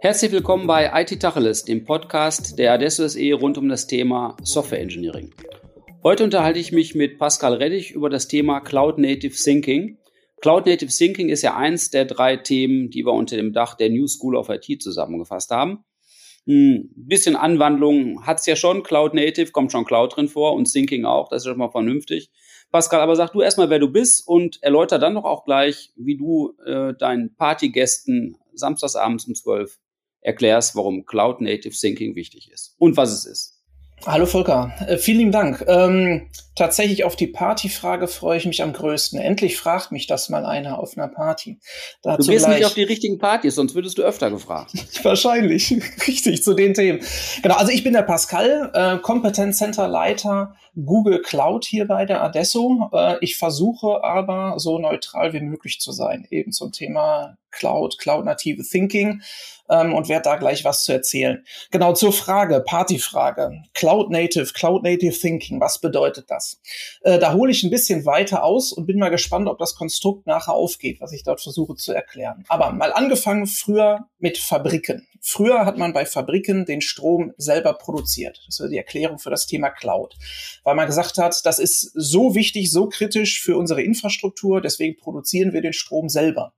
Herzlich willkommen bei IT Tacheles, dem Podcast der Adesso SE rund um das Thema Software Engineering. Heute unterhalte ich mich mit Pascal Reddich über das Thema Cloud Native Thinking. Cloud Native Thinking ist ja eins der drei Themen, die wir unter dem Dach der New School of IT zusammengefasst haben. Ein bisschen Anwandlung hat's ja schon. Cloud Native kommt schon Cloud drin vor und Thinking auch. Das ist schon mal vernünftig. Pascal, aber sag du erstmal, wer du bist und erläuter dann doch auch gleich, wie du äh, deinen Partygästen samstagsabends um 12 erklärst, warum Cloud Native Thinking wichtig ist und was es ist. Hallo Volker, äh, vielen Dank. Ähm, tatsächlich auf die Partyfrage freue ich mich am größten. Endlich fragt mich das mal einer auf einer Party. Dazu du gehst nicht auf die richtigen Partys, sonst würdest du öfter gefragt. Wahrscheinlich, richtig, zu den Themen. Genau, also ich bin der Pascal, äh, Competence Center Leiter Google Cloud hier bei der Adesso. Äh, ich versuche aber so neutral wie möglich zu sein, eben zum Thema Cloud, Cloud-native Thinking ähm, und werde da gleich was zu erzählen. Genau zur Frage, Partyfrage. Cloud-native, Cloud-native Thinking, was bedeutet das? Äh, da hole ich ein bisschen weiter aus und bin mal gespannt, ob das Konstrukt nachher aufgeht, was ich dort versuche zu erklären. Aber mal angefangen früher mit Fabriken. Früher hat man bei Fabriken den Strom selber produziert. Das war die Erklärung für das Thema Cloud. Weil man gesagt hat, das ist so wichtig, so kritisch für unsere Infrastruktur, deswegen produzieren wir den Strom selber.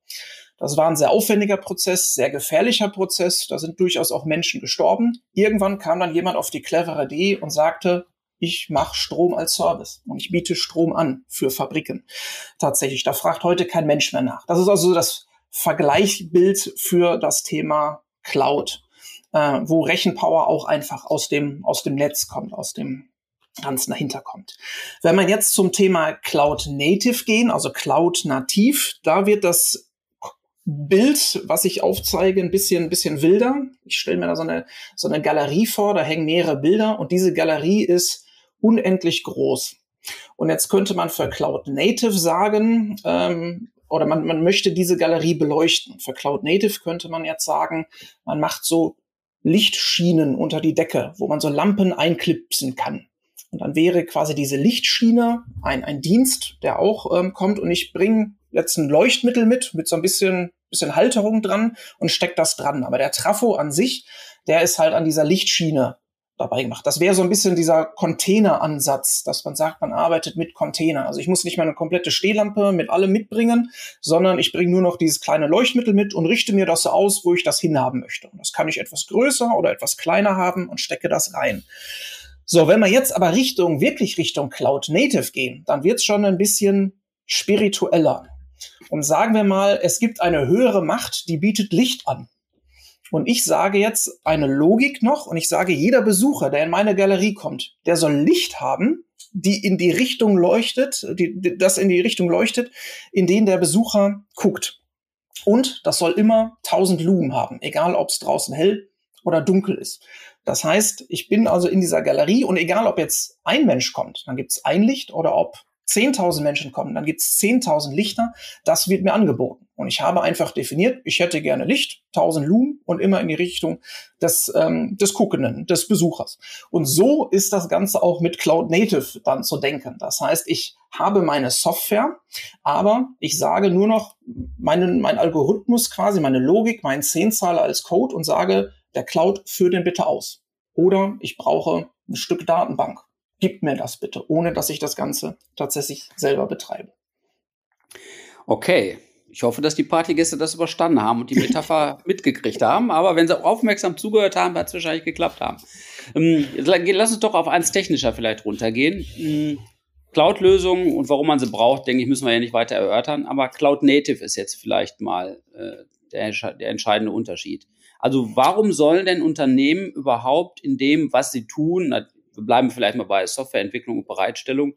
Das war ein sehr aufwendiger Prozess, sehr gefährlicher Prozess. Da sind durchaus auch Menschen gestorben. Irgendwann kam dann jemand auf die clevere Idee und sagte, ich mache Strom als Service und ich biete Strom an für Fabriken. Tatsächlich, da fragt heute kein Mensch mehr nach. Das ist also das Vergleichbild für das Thema Cloud, äh, wo Rechenpower auch einfach aus dem, aus dem Netz kommt, aus dem Ganzen dahinter kommt. Wenn man jetzt zum Thema Cloud Native gehen, also Cloud Nativ, da wird das Bild, was ich aufzeige, ein bisschen, ein bisschen wilder. Ich stelle mir da so eine, so eine Galerie vor, da hängen mehrere Bilder und diese Galerie ist unendlich groß. Und jetzt könnte man für Cloud Native sagen, ähm, oder man, man möchte diese Galerie beleuchten. Für Cloud Native könnte man jetzt sagen, man macht so Lichtschienen unter die Decke, wo man so Lampen einklipsen kann. Und dann wäre quasi diese Lichtschiene ein, ein Dienst, der auch ähm, kommt und ich bringe jetzt ein Leuchtmittel mit, mit so ein bisschen bisschen Halterung dran und steckt das dran. Aber der Trafo an sich, der ist halt an dieser Lichtschiene dabei gemacht. Das wäre so ein bisschen dieser Container-Ansatz, dass man sagt, man arbeitet mit Container. Also ich muss nicht mal eine komplette Stehlampe mit allem mitbringen, sondern ich bringe nur noch dieses kleine Leuchtmittel mit und richte mir das so aus, wo ich das hinhaben möchte. Und das kann ich etwas größer oder etwas kleiner haben und stecke das rein. So, wenn wir jetzt aber Richtung, wirklich Richtung Cloud Native gehen, dann wird es schon ein bisschen spiritueller. Und sagen wir mal, es gibt eine höhere Macht, die bietet Licht an. Und ich sage jetzt eine Logik noch und ich sage, jeder Besucher, der in meine Galerie kommt, der soll Licht haben, die in die Richtung leuchtet, die, das in die Richtung leuchtet, in den der Besucher guckt. Und das soll immer 1000 Lumen haben, egal ob es draußen hell oder dunkel ist. Das heißt, ich bin also in dieser Galerie und egal ob jetzt ein Mensch kommt, dann gibt es ein Licht oder ob 10.000 Menschen kommen, dann gibt es 10.000 Lichter, das wird mir angeboten. Und ich habe einfach definiert, ich hätte gerne Licht, 1000 Lumen und immer in die Richtung des, ähm, des Guckenden, des Besuchers. Und so ist das Ganze auch mit Cloud Native dann zu denken. Das heißt, ich habe meine Software, aber ich sage nur noch meinen, mein Algorithmus quasi, meine Logik, meinen Zehnzahler als Code und sage, der Cloud führt den bitte aus. Oder ich brauche ein Stück Datenbank gib mir das bitte, ohne dass ich das Ganze tatsächlich selber betreibe. Okay. Ich hoffe, dass die Partygäste das überstanden haben und die Metapher mitgekriegt haben. Aber wenn sie auch aufmerksam zugehört haben, wird es wahrscheinlich geklappt haben. Ähm, lass uns doch auf eins technischer vielleicht runtergehen. Ähm, Cloud-Lösungen und warum man sie braucht, denke ich, müssen wir ja nicht weiter erörtern. Aber Cloud Native ist jetzt vielleicht mal äh, der, der entscheidende Unterschied. Also warum sollen denn Unternehmen überhaupt in dem, was sie tun, wir bleiben vielleicht mal bei Softwareentwicklung und Bereitstellung,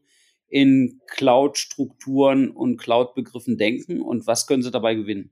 in Cloud-Strukturen und Cloud-Begriffen denken und was können sie dabei gewinnen?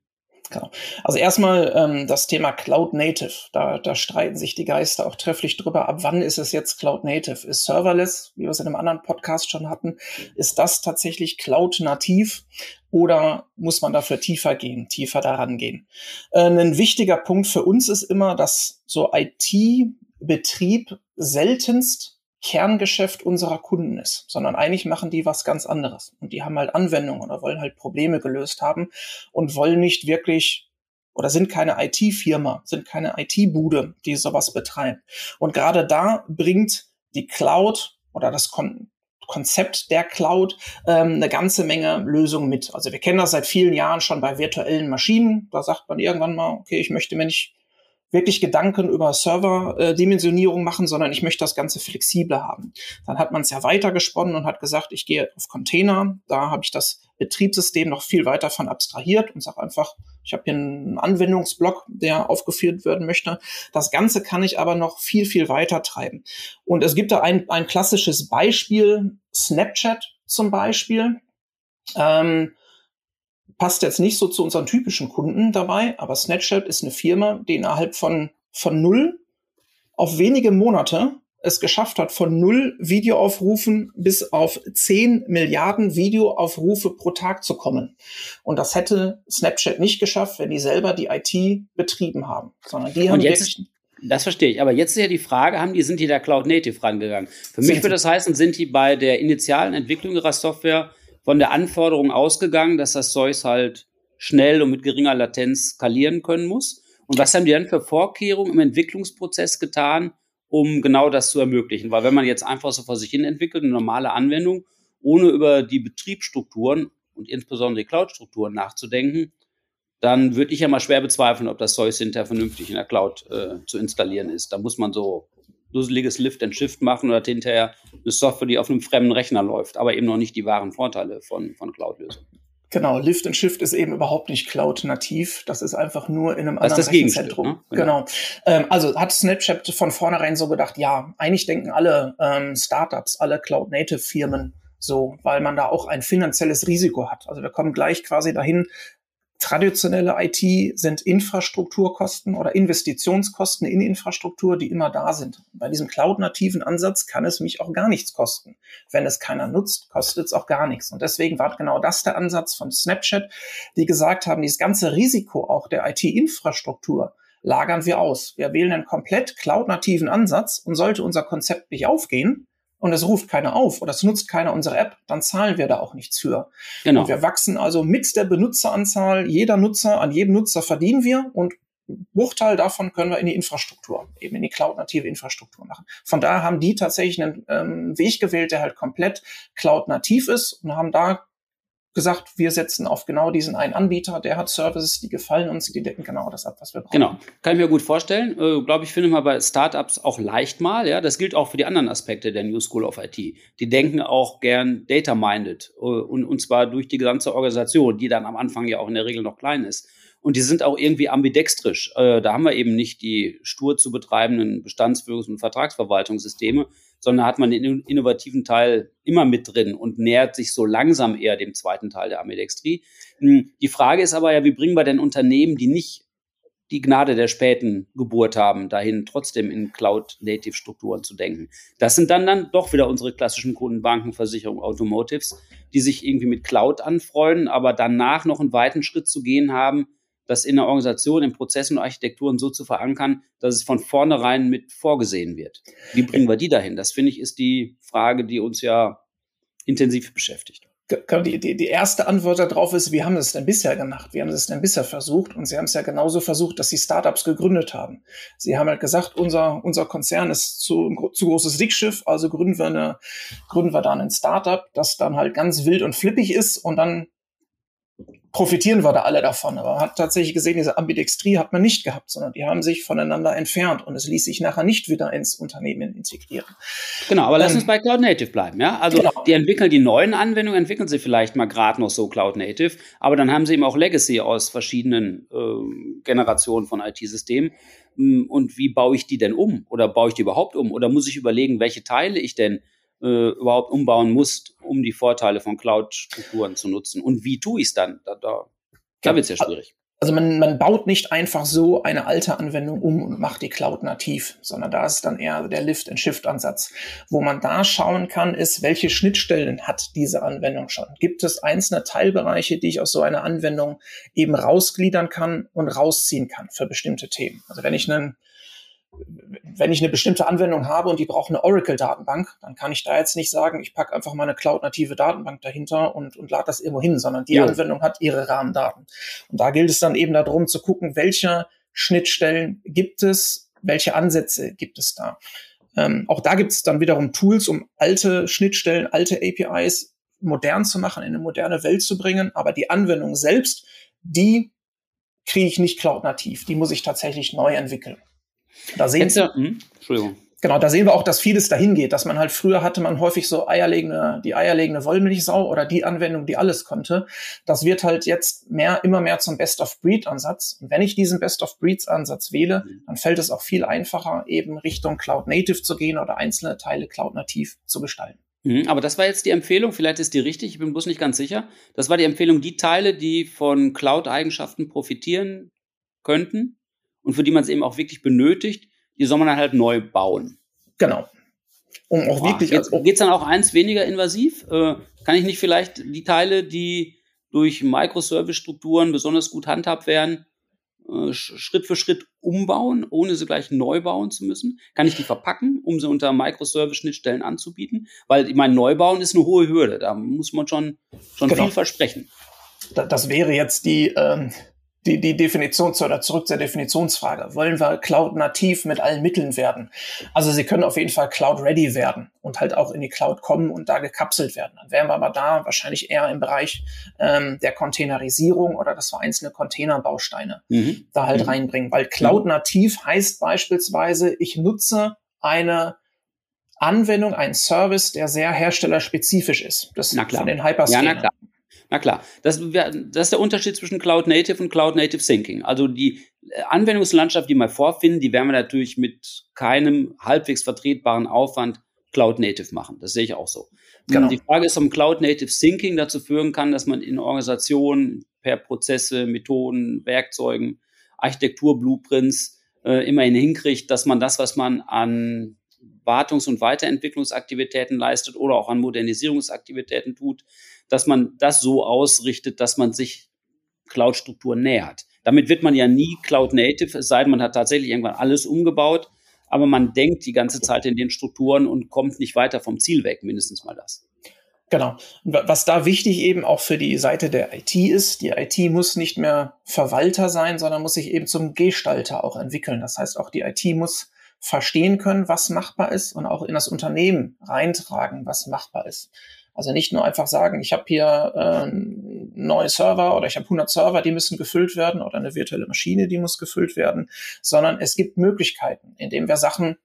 Genau. Also erstmal ähm, das Thema Cloud Native. Da, da streiten sich die Geister auch trefflich drüber. Ab wann ist es jetzt Cloud Native? Ist Serverless, wie wir es in einem anderen Podcast schon hatten, ist das tatsächlich Cloud nativ oder muss man dafür tiefer gehen, tiefer daran gehen? Äh, ein wichtiger Punkt für uns ist immer, dass so IT-Betrieb seltenst Kerngeschäft unserer Kunden ist, sondern eigentlich machen die was ganz anderes. Und die haben halt Anwendungen oder wollen halt Probleme gelöst haben und wollen nicht wirklich oder sind keine IT-Firma, sind keine IT-Bude, die sowas betreibt. Und gerade da bringt die Cloud oder das Kon Konzept der Cloud ähm, eine ganze Menge Lösungen mit. Also wir kennen das seit vielen Jahren schon bei virtuellen Maschinen. Da sagt man irgendwann mal, okay, ich möchte mir nicht wirklich Gedanken über Server-Dimensionierung machen, sondern ich möchte das Ganze flexibler haben. Dann hat man es ja weitergesponnen und hat gesagt, ich gehe auf Container. Da habe ich das Betriebssystem noch viel weiter von abstrahiert und sage einfach, ich habe hier einen Anwendungsblock, der aufgeführt werden möchte. Das Ganze kann ich aber noch viel, viel weiter treiben. Und es gibt da ein, ein klassisches Beispiel, Snapchat zum Beispiel. Ähm, passt jetzt nicht so zu unseren typischen Kunden dabei, aber Snapchat ist eine Firma, die innerhalb von, von null auf wenige Monate es geschafft hat, von null Videoaufrufen bis auf zehn Milliarden Videoaufrufe pro Tag zu kommen. Und das hätte Snapchat nicht geschafft, wenn die selber die IT betrieben haben, sondern die haben jetzt, das verstehe ich. Aber jetzt ist ja die Frage, haben die, sind die da Cloud Native rangegangen? Für mich würde das heißen, sind die bei der initialen Entwicklung ihrer Software von der Anforderung ausgegangen, dass das Zeug halt schnell und mit geringer Latenz skalieren können muss. Und was haben die dann für Vorkehrungen im Entwicklungsprozess getan, um genau das zu ermöglichen? Weil wenn man jetzt einfach so vor sich hin entwickelt, eine normale Anwendung, ohne über die Betriebsstrukturen und insbesondere die Cloud-Strukturen nachzudenken, dann würde ich ja mal schwer bezweifeln, ob das Zeug hinterher vernünftig in der Cloud äh, zu installieren ist. Da muss man so dusseliges Lift and Shift machen oder hinterher eine Software, die auf einem fremden Rechner läuft, aber eben noch nicht die wahren Vorteile von, von Cloud-Lösungen. Genau, Lift and Shift ist eben überhaupt nicht Cloud-nativ. Das ist einfach nur in einem das anderen Rechenzentrum. Ne? Genau. genau. Ähm, also hat Snapchat von vornherein so gedacht, ja, eigentlich denken alle ähm, Startups, alle Cloud-Native-Firmen so, weil man da auch ein finanzielles Risiko hat. Also wir kommen gleich quasi dahin, Traditionelle IT sind Infrastrukturkosten oder Investitionskosten in Infrastruktur, die immer da sind. Bei diesem cloud-nativen Ansatz kann es mich auch gar nichts kosten. Wenn es keiner nutzt, kostet es auch gar nichts. Und deswegen war genau das der Ansatz von Snapchat, die gesagt haben, dieses ganze Risiko auch der IT-Infrastruktur lagern wir aus. Wir wählen einen komplett cloud-nativen Ansatz und sollte unser Konzept nicht aufgehen, und es ruft keiner auf oder es nutzt keiner unsere App, dann zahlen wir da auch nichts für. Genau. Und wir wachsen also mit der Benutzeranzahl, jeder Nutzer, an jedem Nutzer verdienen wir und Bruchteil davon können wir in die Infrastruktur, eben in die cloud-native Infrastruktur machen. Von daher haben die tatsächlich einen ähm, Weg gewählt, der halt komplett cloud-nativ ist und haben da gesagt, wir setzen auf genau diesen einen Anbieter, der hat Services, die gefallen uns, die decken genau das ab, was wir brauchen. Genau, kann ich mir gut vorstellen. Äh, Glaube ich, finde mal bei Startups auch leicht mal. Ja, das gilt auch für die anderen Aspekte der New School of IT. Die denken auch gern data-minded äh, und, und zwar durch die gesamte Organisation, die dann am Anfang ja auch in der Regel noch klein ist. Und die sind auch irgendwie ambidextrisch. Äh, da haben wir eben nicht die stur zu betreibenden Bestandsführungs- und Vertragsverwaltungssysteme, sondern hat man den innovativen Teil immer mit drin und nähert sich so langsam eher dem zweiten Teil der Ambidextrie. Hm, die Frage ist aber ja, wie bringen wir denn Unternehmen, die nicht die Gnade der späten Geburt haben, dahin trotzdem in Cloud-Native-Strukturen zu denken. Das sind dann dann doch wieder unsere klassischen Kunden, Banken, Versicherungen, Automotives, die sich irgendwie mit Cloud anfreuen, aber danach noch einen weiten Schritt zu gehen haben, das in der Organisation, in Prozessen und Architekturen so zu verankern, dass es von vornherein mit vorgesehen wird. Wie bringen wir die dahin? Das finde ich ist die Frage, die uns ja intensiv beschäftigt. Die, die, die erste Antwort darauf ist, wie haben es denn bisher gemacht? Wie haben es denn bisher versucht? Und sie haben es ja genauso versucht, dass sie Startups gegründet haben. Sie haben halt gesagt, unser, unser Konzern ist zu, zu großes Dickschiff, also gründen wir, eine, gründen wir dann ein Startup, das dann halt ganz wild und flippig ist und dann profitieren wir da alle davon. Aber man hat tatsächlich gesehen, diese Ambidextrie hat man nicht gehabt, sondern die haben sich voneinander entfernt und es ließ sich nachher nicht wieder ins Unternehmen integrieren. Genau, aber ähm, lass uns bei Cloud Native bleiben, ja? Also genau. die entwickeln die neuen Anwendungen, entwickeln sie vielleicht mal gerade noch so Cloud Native, aber dann haben sie eben auch Legacy aus verschiedenen äh, Generationen von IT-Systemen. Hm, und wie baue ich die denn um? Oder baue ich die überhaupt um? Oder muss ich überlegen, welche Teile ich denn äh, überhaupt umbauen musst, um die Vorteile von Cloud-Strukturen zu nutzen. Und wie tue ich es dann? Da, da, da wird es ja schwierig. Also man, man baut nicht einfach so eine alte Anwendung um und macht die Cloud nativ, sondern da ist dann eher der Lift-and-Shift-Ansatz. Wo man da schauen kann, ist, welche Schnittstellen hat diese Anwendung schon? Gibt es einzelne Teilbereiche, die ich aus so einer Anwendung eben rausgliedern kann und rausziehen kann für bestimmte Themen? Also wenn ich einen wenn ich eine bestimmte Anwendung habe und die braucht eine Oracle-Datenbank, dann kann ich da jetzt nicht sagen, ich packe einfach mal eine cloud-native Datenbank dahinter und, und lade das irgendwo hin, sondern die ja. Anwendung hat ihre Rahmendaten. Und da gilt es dann eben darum zu gucken, welche Schnittstellen gibt es, welche Ansätze gibt es da. Ähm, auch da gibt es dann wiederum Tools, um alte Schnittstellen, alte APIs modern zu machen, in eine moderne Welt zu bringen. Aber die Anwendung selbst, die kriege ich nicht cloud-nativ. Die muss ich tatsächlich neu entwickeln. Da sehen Sie, hm? Entschuldigung. Genau, da sehen wir auch, dass vieles dahin geht, dass man halt früher hatte man häufig so eierlegende, die eierlegende Wollmilchsau oder die Anwendung, die alles konnte. Das wird halt jetzt mehr, immer mehr zum Best-of-Breed-Ansatz. Und wenn ich diesen Best-of-Breeds-Ansatz wähle, mhm. dann fällt es auch viel einfacher, eben Richtung Cloud-Native zu gehen oder einzelne Teile Cloud-nativ zu gestalten. Mhm, aber das war jetzt die Empfehlung, vielleicht ist die richtig, ich bin bloß nicht ganz sicher. Das war die Empfehlung, die Teile, die von Cloud-Eigenschaften profitieren könnten und für die man es eben auch wirklich benötigt, die soll man dann halt neu bauen. Genau. Um auch Boah, wirklich. Geht es dann auch eins weniger invasiv? Äh, kann ich nicht vielleicht die Teile, die durch Microservice-Strukturen besonders gut handhabt werden, äh, Schritt für Schritt umbauen, ohne sie gleich neu bauen zu müssen? Kann ich die verpacken, um sie unter Microservice-Schnittstellen anzubieten? Weil ich meine, Neubauen ist eine hohe Hürde. Da muss man schon, schon genau. viel versprechen. Das wäre jetzt die, ähm, die, die Definition zu, oder zurück zur Definitionsfrage. Wollen wir Cloud-nativ mit allen Mitteln werden? Also sie können auf jeden Fall Cloud-ready werden und halt auch in die Cloud kommen und da gekapselt werden. Dann wären wir aber da wahrscheinlich eher im Bereich ähm, der Containerisierung oder dass wir einzelne Containerbausteine mhm. da halt mhm. reinbringen. Weil Cloud-nativ heißt beispielsweise, ich nutze eine Anwendung, einen Service, der sehr herstellerspezifisch ist. Das na klar. von den Hyperscalern. Ja, na klar. Na klar, das, das ist der Unterschied zwischen Cloud Native und Cloud Native Syncing. Also die äh, Anwendungslandschaft, die wir vorfinden, die werden wir natürlich mit keinem halbwegs vertretbaren Aufwand Cloud Native machen. Das sehe ich auch so. Genau. Die Frage ist, ob Cloud Native Syncing dazu führen kann, dass man in Organisationen per Prozesse, Methoden, Werkzeugen, Architektur, Blueprints äh, immerhin hinkriegt, dass man das, was man an Wartungs- und Weiterentwicklungsaktivitäten leistet oder auch an Modernisierungsaktivitäten tut, dass man das so ausrichtet, dass man sich Cloud-Strukturen nähert. Damit wird man ja nie Cloud-Native, es sei denn, man hat tatsächlich irgendwann alles umgebaut, aber man denkt die ganze Zeit in den Strukturen und kommt nicht weiter vom Ziel weg, mindestens mal das. Genau. Was da wichtig eben auch für die Seite der IT ist, die IT muss nicht mehr Verwalter sein, sondern muss sich eben zum Gestalter auch entwickeln. Das heißt, auch die IT muss verstehen können, was machbar ist und auch in das Unternehmen reintragen, was machbar ist. Also nicht nur einfach sagen, ich habe hier äh, neuen Server oder ich habe 100 Server, die müssen gefüllt werden oder eine virtuelle Maschine, die muss gefüllt werden, sondern es gibt Möglichkeiten, indem wir Sachen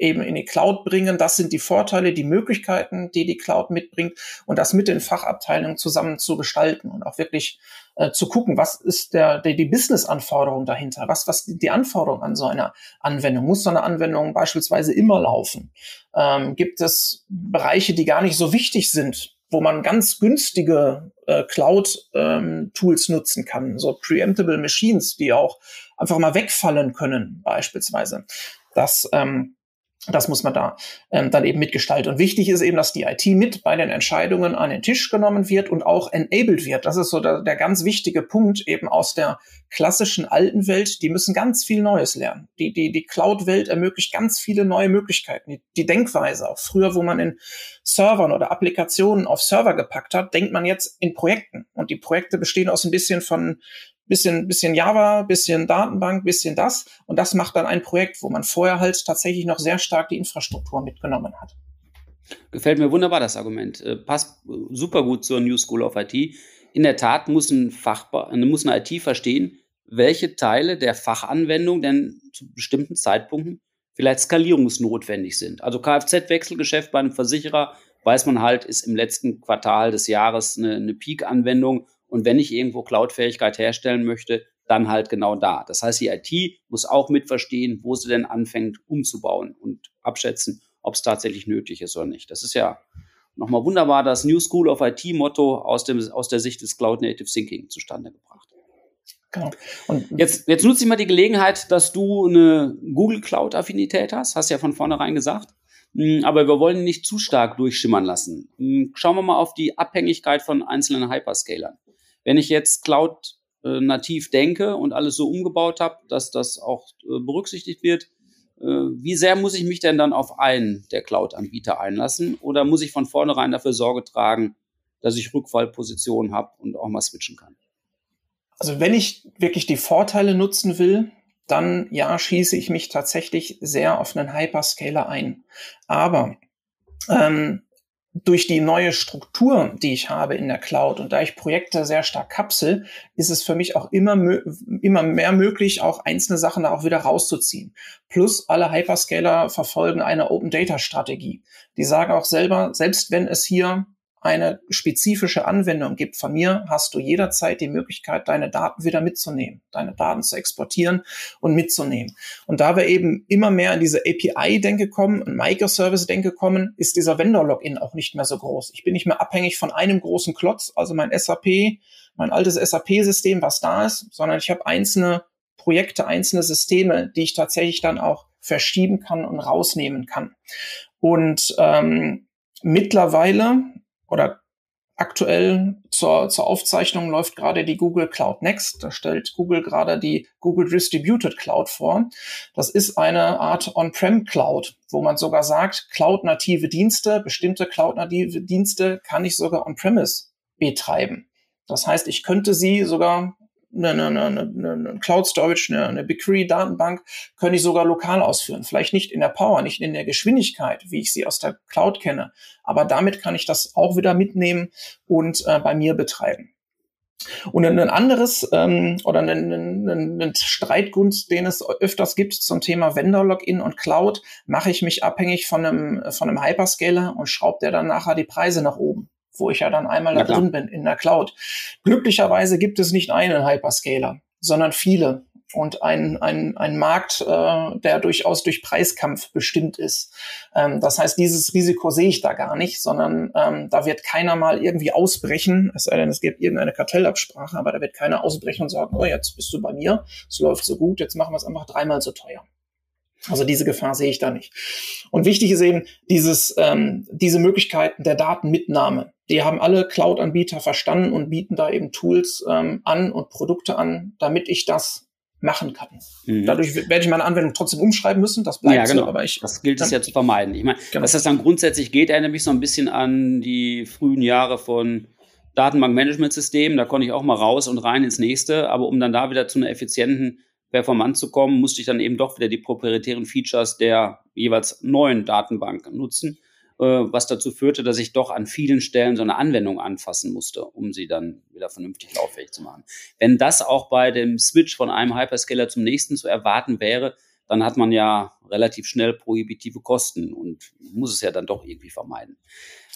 eben in die Cloud bringen. Das sind die Vorteile, die Möglichkeiten, die die Cloud mitbringt und das mit den Fachabteilungen zusammen zu gestalten und auch wirklich äh, zu gucken, was ist der, der die Business-Anforderung dahinter? Was, was die Anforderung an so einer Anwendung? Muss so eine Anwendung beispielsweise immer laufen? Ähm, gibt es Bereiche, die gar nicht so wichtig sind? wo man ganz günstige äh, Cloud-Tools ähm, nutzen kann, so Preemptible Machines, die auch einfach mal wegfallen können, beispielsweise. Das ähm, das muss man da ähm, dann eben mitgestalten. Und wichtig ist eben, dass die IT mit bei den Entscheidungen an den Tisch genommen wird und auch enabled wird. Das ist so der, der ganz wichtige Punkt eben aus der klassischen alten Welt. Die müssen ganz viel Neues lernen. Die, die, die Cloud-Welt ermöglicht ganz viele neue Möglichkeiten. Die, die Denkweise, auch früher, wo man in Servern oder Applikationen auf Server gepackt hat, denkt man jetzt in Projekten. Und die Projekte bestehen aus ein bisschen von bisschen, bisschen Java, bisschen Datenbank, bisschen das. Und das macht dann ein Projekt, wo man vorher halt tatsächlich noch sehr stark die Infrastruktur mitgenommen hat. Gefällt mir wunderbar das Argument. Äh, passt super gut zur New School of IT. In der Tat muss ein Fachbar, muss eine IT verstehen, welche Teile der Fachanwendung denn zu bestimmten Zeitpunkten vielleicht skalierungsnotwendig sind. Also Kfz-Wechselgeschäft bei einem Versicherer weiß man halt, ist im letzten Quartal des Jahres eine, eine Peak-Anwendung und wenn ich irgendwo Cloud-Fähigkeit herstellen möchte, dann halt genau da. Das heißt, die IT muss auch mitverstehen, wo sie denn anfängt umzubauen und abschätzen, ob es tatsächlich nötig ist oder nicht. Das ist ja nochmal wunderbar das New School of IT-Motto aus, dem, aus der Sicht des Cloud Native Thinking zustande gebracht. Genau. Und jetzt, jetzt nutze ich mal die Gelegenheit, dass du eine Google Cloud-Affinität hast, hast ja von vornherein gesagt. Hm, aber wir wollen nicht zu stark durchschimmern lassen. Hm, schauen wir mal auf die Abhängigkeit von einzelnen Hyperscalern. Wenn ich jetzt Cloud äh, nativ denke und alles so umgebaut habe, dass das auch äh, berücksichtigt wird, Äh, wie sehr muss ich mich denn dann auf einen der Cloud-Anbieter einlassen? Oder muss ich von vornherein dafür Sorge tragen, dass ich Rückfallpositionen habe und auch mal switchen kann? Also wenn ich wirklich die Vorteile nutzen will, dann ja, schieße ich mich tatsächlich sehr auf einen Hyperscaler ein. Aber ähm, durch die neue Struktur, die ich habe in der Cloud und da ich Projekte sehr stark kapsel, ist es für mich auch immer, immer mehr möglich, auch einzelne Sachen da auch wieder rauszuziehen. Plus alle Hyperscaler verfolgen eine Open Data Strategie. Die sagen auch selber, selbst wenn es hier eine spezifische Anwendung gibt von mir, hast du jederzeit die Möglichkeit, deine Daten wieder mitzunehmen, deine Daten zu exportieren und mitzunehmen. Und da wir eben immer mehr in diese API-Denke kommen und Microservice-Denke kommen, ist dieser Vendor-Login auch nicht mehr so groß. Ich bin nicht mehr abhängig von einem großen Klotz, also mein SAP, mein altes SAP-System, was da ist, sondern ich habe einzelne Projekte, einzelne Systeme, die ich tatsächlich dann auch verschieben kann und rausnehmen kann. Und ähm, mittlerweile oder aktuell zur, zur Aufzeichnung läuft gerade die Google Cloud Next. Da stellt Google gerade die Google Distributed Cloud vor. Das ist eine Art On-Prem Cloud, wo man sogar sagt, Cloud-native Dienste, bestimmte Cloud-native Dienste kann ich sogar On-Premise betreiben. Das heißt, ich könnte sie sogar eine, eine, eine, Cloud Storage, eine, eine BigQuery Datenbank, könnte ich sogar lokal ausführen. Vielleicht nicht in der Power, nicht in der Geschwindigkeit, wie ich sie aus der Cloud kenne. Aber damit kann ich das auch wieder mitnehmen und äh, bei mir betreiben. Und ein anderes ähm, oder ein, ein, ein Streitgrund, den es öfters gibt zum Thema Vendor-Login und Cloud, mache ich mich abhängig von einem, von einem Hyperscaler und schraube der dann nachher die Preise nach oben wo ich ja dann einmal da drin bin in der Cloud. Glücklicherweise gibt es nicht einen Hyperscaler, sondern viele und ein, ein, ein Markt, äh, der durchaus durch Preiskampf bestimmt ist. Ähm, das heißt, dieses Risiko sehe ich da gar nicht, sondern ähm, da wird keiner mal irgendwie ausbrechen, es sei denn, es gibt irgendeine Kartellabsprache, aber da wird keiner ausbrechen und sagen, oh, jetzt bist du bei mir, es läuft so gut, jetzt machen wir es einfach dreimal so teuer. Also diese Gefahr sehe ich da nicht. Und wichtig ist eben dieses, ähm, diese Möglichkeiten der Datenmitnahme. Die haben alle Cloud-Anbieter verstanden und bieten da eben Tools ähm, an und Produkte an, damit ich das machen kann. Mhm. Dadurch werde ich meine Anwendung trotzdem umschreiben müssen, das bleibt ja, genau. so, aber ich. Das gilt es ja zu vermeiden. Ich meine, genau. dass das dann grundsätzlich geht, erinnert mich so ein bisschen an die frühen Jahre von Datenbankmanagementsystemen. Da konnte ich auch mal raus und rein ins nächste, aber um dann da wieder zu einer effizienten performant zu kommen, musste ich dann eben doch wieder die proprietären Features der jeweils neuen Datenbank nutzen, was dazu führte, dass ich doch an vielen Stellen so eine Anwendung anfassen musste, um sie dann wieder vernünftig lauffähig zu machen. Wenn das auch bei dem Switch von einem Hyperscaler zum nächsten zu erwarten wäre, dann hat man ja relativ schnell prohibitive Kosten und muss es ja dann doch irgendwie vermeiden.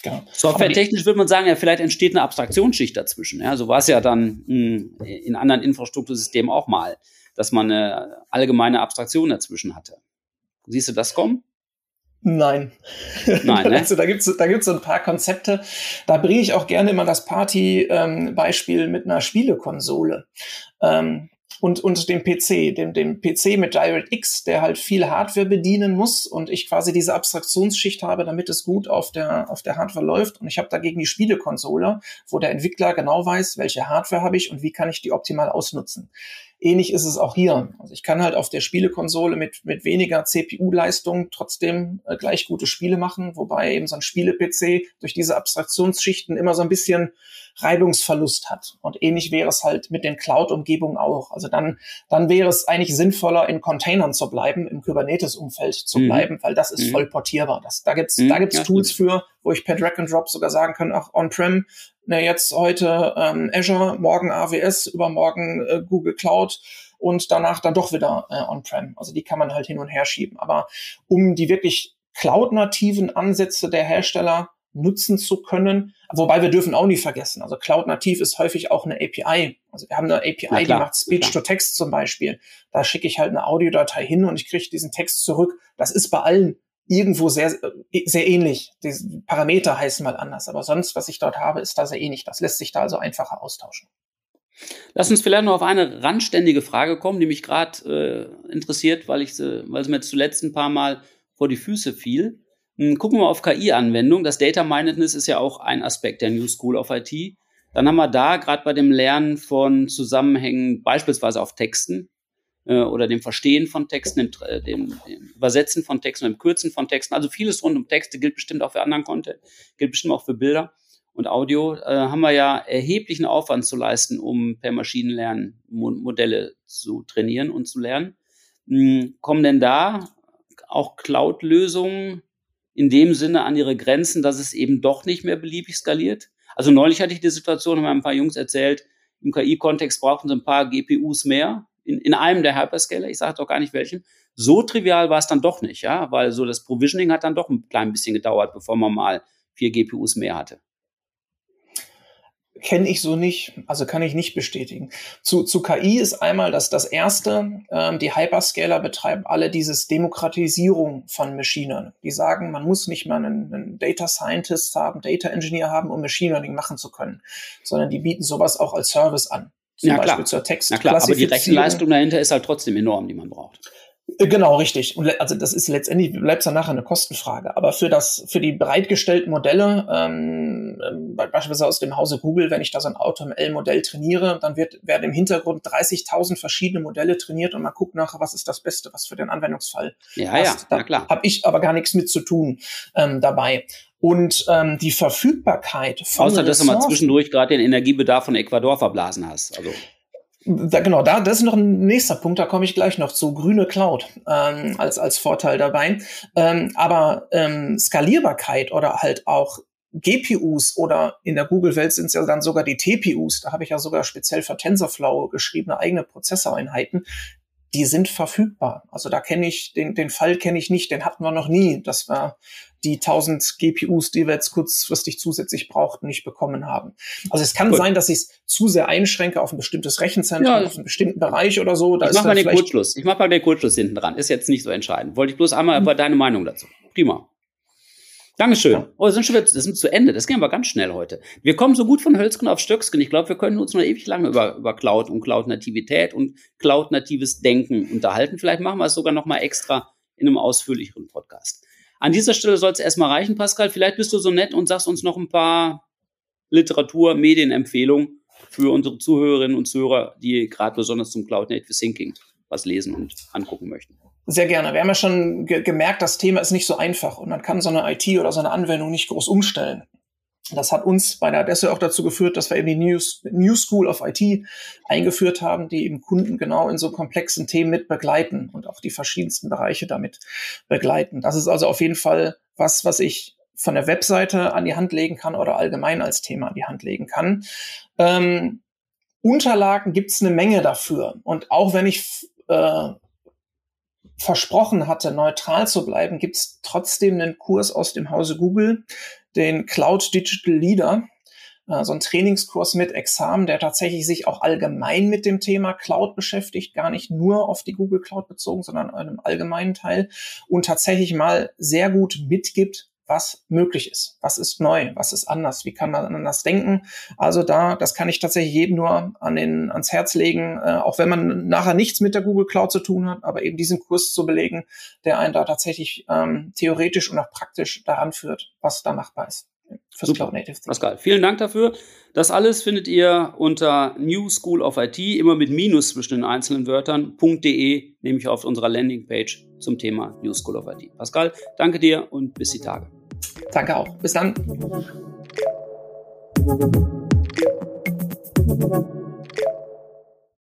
Genau. Softwaretechnisch würde man sagen, ja, vielleicht entsteht eine Abstraktionsschicht dazwischen. Ja, so war es ja dann mh, hm, in anderen Infrastruktursystemen auch mal dass man eine allgemeine Abstraktion dazwischen hatte. Siehst du das kommen? Nein. Nein, ne? also da gibt's da gibt's so ein paar Konzepte. Da bringe ich auch gerne immer das Party-Beispiel ähm, mit einer Spielekonsole. Ähm, und, und dem PC, dem, dem PC mit DirectX, der halt viel Hardware bedienen muss und ich quasi diese Abstraktionsschicht habe, damit es gut auf der, auf der Hardware läuft. Und ich habe dagegen die Spielekonsole, wo der Entwickler genau weiß, welche Hardware habe ich und wie kann ich die optimal ausnutzen. Ähnlich ist es auch hier. Also ich kann halt auf der Spielekonsole mit, mit weniger CPU-Leistung trotzdem äh, gleich gute Spiele machen, wobei eben so ein Spiele-PC durch diese Abstraktionsschichten immer so ein bisschen Reibungsverlust hat. Und ähnlich wäre es halt mit den Cloud-Umgebungen auch. Also dann, dann wäre es eigentlich sinnvoller, in Containern zu bleiben, im Kubernetes-Umfeld zu mhm. bleiben, weil das ist mhm. voll portierbar. Das, da gibt's, mhm. da gibt's ja, Tools für, wo ich per Drag and Drop sogar sagen kann, ach, on-prem, na, jetzt heute ähm, Azure, morgen AWS, übermorgen äh, Google Cloud und danach dann doch wieder äh, on-prem. Also die kann man halt hin und her schieben. Aber um die wirklich cloud-nativen Ansätze der Hersteller nutzen zu können. Wobei wir dürfen auch nie vergessen, also Cloud Nativ ist häufig auch eine API. Also wir haben eine API, die macht Speech to Text zum Beispiel. Da schicke ich halt eine Audiodatei hin und ich kriege diesen Text zurück. Das ist bei allen irgendwo sehr, sehr ähnlich. Die Parameter heißen mal anders, aber sonst, was ich dort habe, ist da sehr ähnlich. Das lässt sich da also einfacher austauschen. Lass uns vielleicht noch auf eine randständige Frage kommen, die mich gerade äh, interessiert, weil ich sie, weil sie mir zuletzt ein paar Mal vor die Füße fiel. Hm, gucken wir auf KI-Anwendung. Das Data Mindedness ist ja auch ein Aspekt der New School of IT. Dann haben wir da gerade bei dem Lernen von Zusammenhängen, beispielsweise auf Texten, äh, oder dem Verstehen von Texten, dem, äh, dem, dem Übersetzen von Texten, dem Kürzen von Texten. Also vieles rund um Texte gilt bestimmt auch für anderen Content, gilt bestimmt auch für Bilder und Audio. Äh, haben wir ja erheblichen Aufwand zu leisten, um per Maschinenlernen Mo Modelle zu trainieren und zu lernen. Hm, kommen denn da auch Cloud-Lösungen in dem Sinne an ihre Grenzen, dass es eben doch nicht mehr beliebig skaliert? Also neulich hatte ich die Situation, haben ein paar Jungs erzählt, im KI-Kontext brauchen sie ein paar GPUs mehr in, in einem der Hyperscaler, ich sage doch gar nicht welchen. So trivial war es dann doch nicht, ja, weil so das Provisioning hat dann doch ein klein bisschen gedauert, bevor man mal vier GPUs mehr hatte. Kenne ich so nicht, also kann ich nicht bestätigen. Zu, zu KI ist einmal das, das erste, ähm, die Hyperscaler betreiben alle dieses Demokratisierung von Maschinen. Die sagen, man muss nicht mal einen, einen Data Scientist haben, Data Engineer haben, um Machine Learning machen zu können, sondern die bieten sowas auch als Service an. Zum ja, Beispiel klar. zur Text. Na klar, aber die Rechenleistung dahinter ist halt trotzdem enorm, die man braucht. Äh, genau, richtig. Und also das ist letztendlich bleibt dann nachher eine Kostenfrage. Aber für das, für die bereitgestellten Modelle, ähm, ähm beispielsweise aus dem Hause Google, wenn ich da so ein AutoML-Modell trainiere, dann wird werden im Hintergrund 30.000 verschiedene Modelle trainiert und man guckt nachher, was ist das Beste, was für den Anwendungsfall ja, passt. Ja, da klar. Habe ich aber gar nichts mit zu tun ähm, dabei. Und ähm, die Verfügbarkeit von Außer, dass du mal zwischendurch gerade den Energiebedarf von Ecuador verblasen hast. Also da, genau, da, das ist noch ein nächster Punkt, da komme ich gleich noch zu. Grüne Cloud ähm, als, als Vorteil dabei. Ähm, aber ähm, Skalierbarkeit oder halt auch GPUs oder in der Google-Welt sind es ja dann sogar die TPUs, da habe ich ja sogar speziell für TensorFlow geschriebene eigene Prozessoreinheiten, die sind verfügbar. Also da kenne ich, den, den Fall kenne ich nicht, den hatten wir noch nie, dass wir die 1000 GPUs, die wir jetzt kurzfristig zusätzlich brauchten, nicht bekommen haben. Also es kann Gut. sein, dass ich es zu sehr einschränke auf ein bestimmtes Rechenzentrum, ja. auf einen bestimmten Bereich oder so. Da ich mache mal den Kurzschluss. Ich mache mal den Kurzschluss hinten dran. Ist jetzt nicht so entscheidend. Wollte ich bloß einmal über hm. deine Meinung dazu. Prima. Dankeschön. Oh, sind schon wieder, das sind zu Ende. Das ging aber ganz schnell heute. Wir kommen so gut von Hölzken auf Stöcksken. Ich glaube, wir können uns noch ewig lange über, über Cloud und Cloud-Nativität und Cloud-natives Denken unterhalten. Vielleicht machen wir es sogar noch mal extra in einem ausführlicheren Podcast. An dieser Stelle soll es erstmal reichen, Pascal. Vielleicht bist du so nett und sagst uns noch ein paar Literatur-, Medienempfehlungen für unsere Zuhörerinnen und Zuhörer, die gerade besonders zum Cloud Native Thinking was lesen und angucken möchten. Sehr gerne. Wir haben ja schon ge gemerkt, das Thema ist nicht so einfach und man kann so eine IT oder so eine Anwendung nicht groß umstellen. Das hat uns bei der Adesso auch dazu geführt, dass wir eben die New, New School of IT eingeführt haben, die eben Kunden genau in so komplexen Themen mit begleiten und auch die verschiedensten Bereiche damit begleiten. Das ist also auf jeden Fall was, was ich von der Webseite an die Hand legen kann oder allgemein als Thema an die Hand legen kann. Ähm, Unterlagen gibt's eine Menge dafür. Und auch wenn ich äh, versprochen hatte, neutral zu bleiben, gibt es trotzdem einen Kurs aus dem Hause Google, den Cloud Digital Leader, äh, so ein Trainingskurs mit Examen, der tatsächlich sich auch allgemein mit dem Thema Cloud beschäftigt, gar nicht nur auf die Google Cloud bezogen, sondern einem allgemeinen Teil und tatsächlich mal sehr gut mitgibt, was möglich ist, was ist neu, was ist anders, wie kann man anders denken. Also da, das kann ich tatsächlich jedem nur an den, ans Herz legen, äh, auch wenn man nachher nichts mit der Google Cloud zu tun hat, aber eben diesen Kurs zu belegen, der einen da tatsächlich ähm, theoretisch und auch praktisch daran führt, was da machbar ist. Fürs Super. Cloud Native. Pascal, vielen Dank dafür. Das alles findet ihr unter New School of IT, immer mit Minus zwischen den einzelnen Wörtern, .de, nämlich auf unserer Landingpage zum Thema New School of IT. Pascal, danke dir und bis die Tage. Danke auch. Bis dann.